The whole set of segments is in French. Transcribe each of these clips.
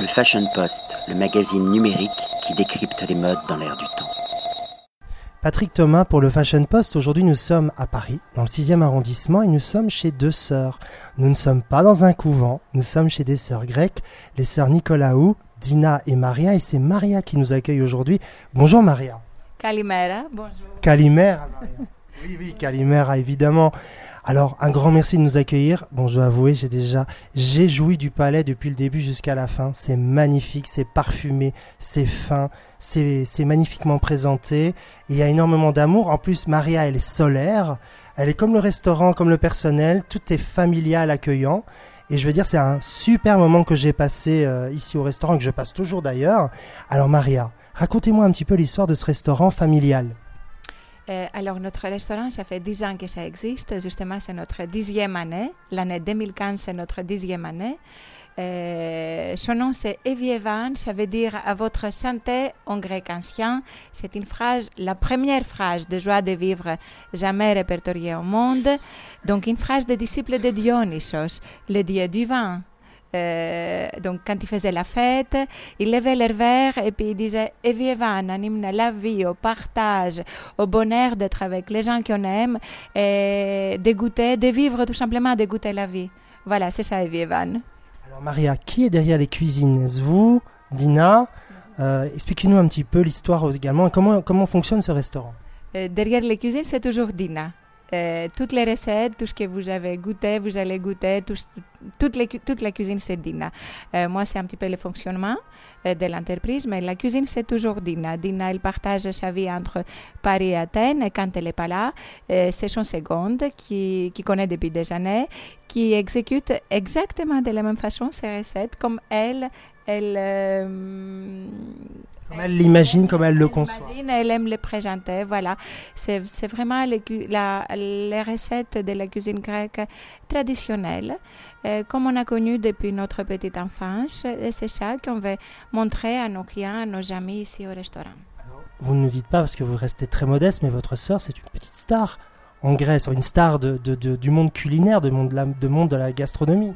Le Fashion Post, le magazine numérique qui décrypte les modes dans l'air du temps. Patrick Thomas pour le Fashion Post. Aujourd'hui, nous sommes à Paris, dans le 6e arrondissement, et nous sommes chez deux sœurs. Nous ne sommes pas dans un couvent, nous sommes chez des sœurs grecques, les sœurs Nicolaou, Dina et Maria, et c'est Maria qui nous accueille aujourd'hui. Bonjour Maria. Kalimera, bonjour. Kalimera, Maria. Oui, oui, Kalimera, évidemment. Alors, un grand merci de nous accueillir. Bon, je dois avouer, j'ai déjà, j'ai joui du palais depuis le début jusqu'à la fin. C'est magnifique, c'est parfumé, c'est fin, c'est, c'est magnifiquement présenté. Il y a énormément d'amour. En plus, Maria, elle est solaire. Elle est comme le restaurant, comme le personnel. Tout est familial, accueillant. Et je veux dire, c'est un super moment que j'ai passé euh, ici au restaurant, que je passe toujours d'ailleurs. Alors, Maria, racontez-moi un petit peu l'histoire de ce restaurant familial. Euh, alors, notre restaurant, ça fait 10 ans que ça existe. Justement, c'est notre dixième année. L'année 2015, c'est notre dixième année. Euh, son nom, c'est Evievan. Ça veut dire à votre santé en grec ancien. C'est une phrase, la première phrase de joie de vivre jamais répertoriée au monde. Donc, une phrase des disciples de Dionysos, le dieu du vin. Euh, donc, quand il faisait la fête, il levait leur verre et puis il disait Evievan, anime la vie, au partage, au bonheur d'être avec les gens qu'on aime et de goûter, de vivre tout simplement, de goûter la vie. Voilà, c'est ça, Evievan. Alors, Maria, qui est derrière les cuisines? Est-ce vous, Dina? Euh, Expliquez-nous un petit peu l'histoire également. Comment, comment fonctionne ce restaurant? Euh, derrière les cuisines, c'est toujours Dina. Euh, toutes les recettes, tout ce que vous avez goûté, vous allez goûter, tout- toute, la cuisine, c'est Dina. Euh, moi, c'est un petit peu le fonctionnement de l'entreprise, mais la cuisine, c'est toujours Dina. Dina, elle partage sa vie entre Paris et Athènes, et quand elle n'est pas là, euh, c'est son seconde qui, qui connaît depuis des années, qui exécute exactement de la même façon ses recettes, comme elle, elle... euh, Comme elle l'imagine, comme elle le conçoit. Elle aime les présenter, voilà. C'est c'est vraiment les, la- les recettes de la cuisine grecque traditionnelle, euh, comme on a connu depuis notre petite enfance. Et c'est ça qu'on veut montrer à nos clients, à nos amis ici au restaurant. Vous ne nous dites pas parce que vous restez très modeste, mais votre sœur, c'est une petite star en Grèce, une star de, de- de- du monde culinaire, du monde de la, de monde de la gastronomie.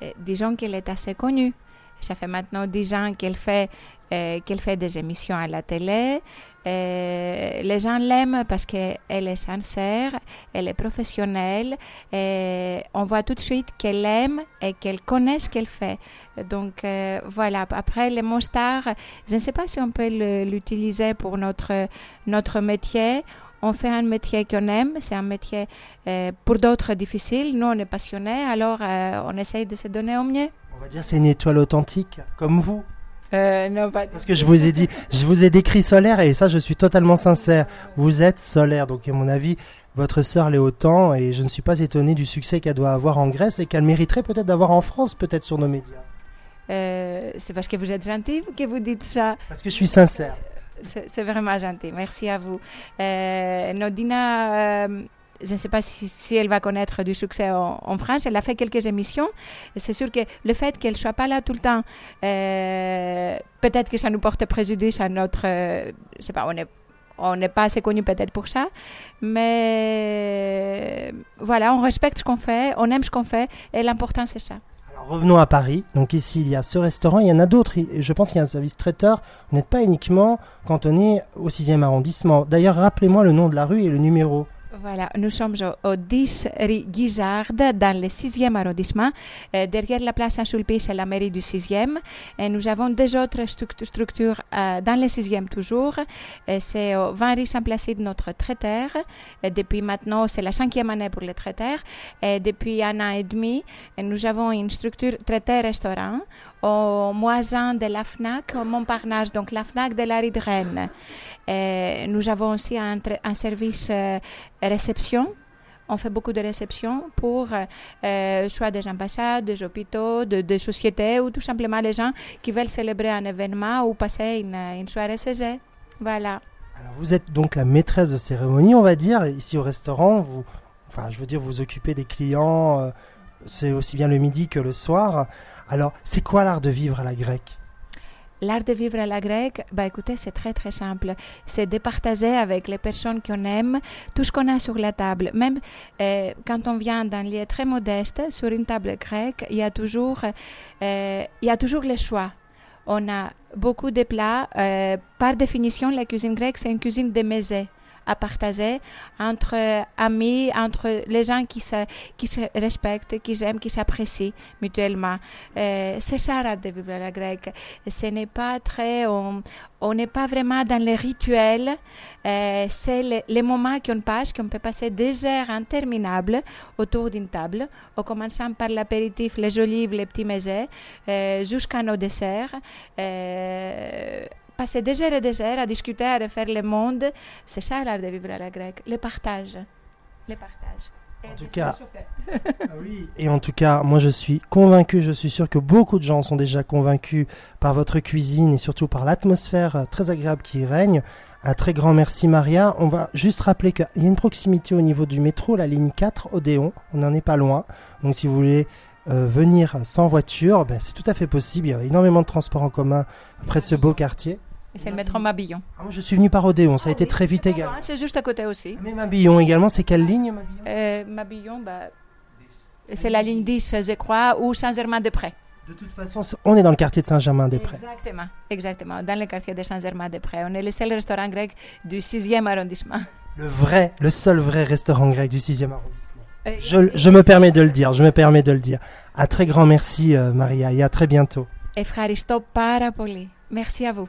Et disons qu'elle est assez connue. Ça fait maintenant 10 ans qu'elle fait, euh, qu'elle fait des émissions à la télé. Euh, les gens l'aiment parce qu'elle est sincère, elle est professionnelle. Et on voit tout de suite qu'elle aime et qu'elle connaît ce qu'elle fait. Donc euh, voilà, après les mots stars, je ne sais pas si on peut l'utiliser pour notre, notre métier. On fait un métier qu'on aime, c'est un métier euh, pour d'autres difficile. Nous, on est passionnés, alors euh, on essaye de se donner au mieux. On va dire c'est une étoile authentique, comme vous. Euh, non, pas Parce que je vous ai dit, je vous ai décrit solaire et ça, je suis totalement sincère. Vous êtes solaire, donc à mon avis, votre sœur l'est autant et je ne suis pas étonné du succès qu'elle doit avoir en Grèce et qu'elle mériterait peut-être d'avoir en France, peut-être sur nos médias. Euh, c'est parce que vous êtes gentil que vous dites ça. Parce que je suis sincère. C'est vraiment gentil. Merci à vous. Euh, Nodina, euh, je ne sais pas si, elle va connaître du succès en, France. Elle a fait quelques émissions. C'est sûr que le fait qu'elle ne soit pas là tout le temps, euh, peut-être que ça nous porte préjudice à notre. euh, je sais pas, on est on n'est pas assez connu peut-être pour ça, mais voilà, on respecte ce qu'on fait, on aime ce qu'on fait, et l'important c'est ça. Revenons à Paris. Donc ici, il y a ce restaurant, il y en a d'autres. Et Je pense qu'il y a un service traiteur. Vous n'êtes pas uniquement cantonné au 6e arrondissement. D'ailleurs, rappelez-moi le nom de la rue et le numéro. Voilà, nous sommes au, au 10 rue Guisard, dans le 6e arrondissement. Euh, derrière la place Saint-Sulpice, c'est la mairie du 6e. Et nous avons deux autres struct- structures euh, dans le 6e toujours. Euh, c'est au 20 rue Saint-Placide, notre traiteur. Et depuis maintenant, c'est la cinquième année pour le traiteur. Et depuis un an et demi, nous avons une structure traiteur-restaurant au Moisin de la FNAC, au Montparnasse, donc la FNAC de la rue de Rennes. Nous avons aussi un, service euh, réception. On fait beaucoup de réceptions pour euh, soit des ambassades, des hôpitaux, de- des sociétés ou tout simplement les gens qui veulent célébrer un événement ou passer une, soirée eux. Voilà. Vous êtes donc la maîtresse de cérémonie, on va dire, ici au restaurant. Enfin, je veux dire, vous occupez des clients. euh, c'est aussi bien le midi que le soir. Alors, c'est quoi l'art de vivre à la grecque? L'art de vivre à la grecque, bah écoutez, c'est très très simple. C'est de partager avec les personnes qu'on aime tout ce qu'on a sur la table. Même euh, quand on vient d'un lieu très modeste, sur une table grecque, il y a toujours, euh, il y a toujours le choix. on a beaucoup de plats. Euh, par définition, la cuisine grecque, c'est une cuisine de mésée à partager entre amis, entre les gens qui se, respectent, qui s'aiment, qui s'apprécient mutuellement. Euh, c'est ça l'art de la grecque. Ce n'est pas très, on n'est pas vraiment dans les rituels. Euh, c'est les, moments qu'on passe, qu'on peut passer des heures interminables autour d'une table, en commençant par l'apéritif, les olives, les petits mésés, euh, jusqu'à nos desserts passer des heures et des heures à discuter, à refaire le monde. C'est ça l'art de vivre à la grecque, le partage. Le partage. En tout cas, ah oui. Et en tout cas, moi je suis convaincu, je suis sûr que beaucoup de gens sont déjà convaincus par votre cuisine et surtout par l'atmosphère très agréable qui règne. Un très grand merci Maria. On va juste rappeler qu'il y a une proximité au niveau du métro, la ligne 4 Odéon. On n'en est pas loin. Donc si vous voulez euh, venir sans voiture, ben, c'est tout à fait possible. Il y a énormément de transports en commun près de ce beau quartier. C'est le métro Mabillon. Ah, moi, je suis venu par Odéon, ça a été très vite également. C'est juste à côté aussi. Mais Mabillon également, c'est quelle ligne Mabillon? Euh, Mabillon, bah, c'est la ligne 10, je crois, ou Saint-Germain-des-Prés. De toute façon, on est dans le quartier de Saint-Germain-des-Prés. Exactement, exactement, dans le quartier de Saint-Germain-des-Prés. On est le seul restaurant grec du 6e arrondissement. Le vrai, le seul vrai restaurant grec du 6e arrondissement. Euh, je, je, me permets de le dire, je me permets de le dire. Un très grand merci, euh, Maria, et à très bientôt. Merci à vous.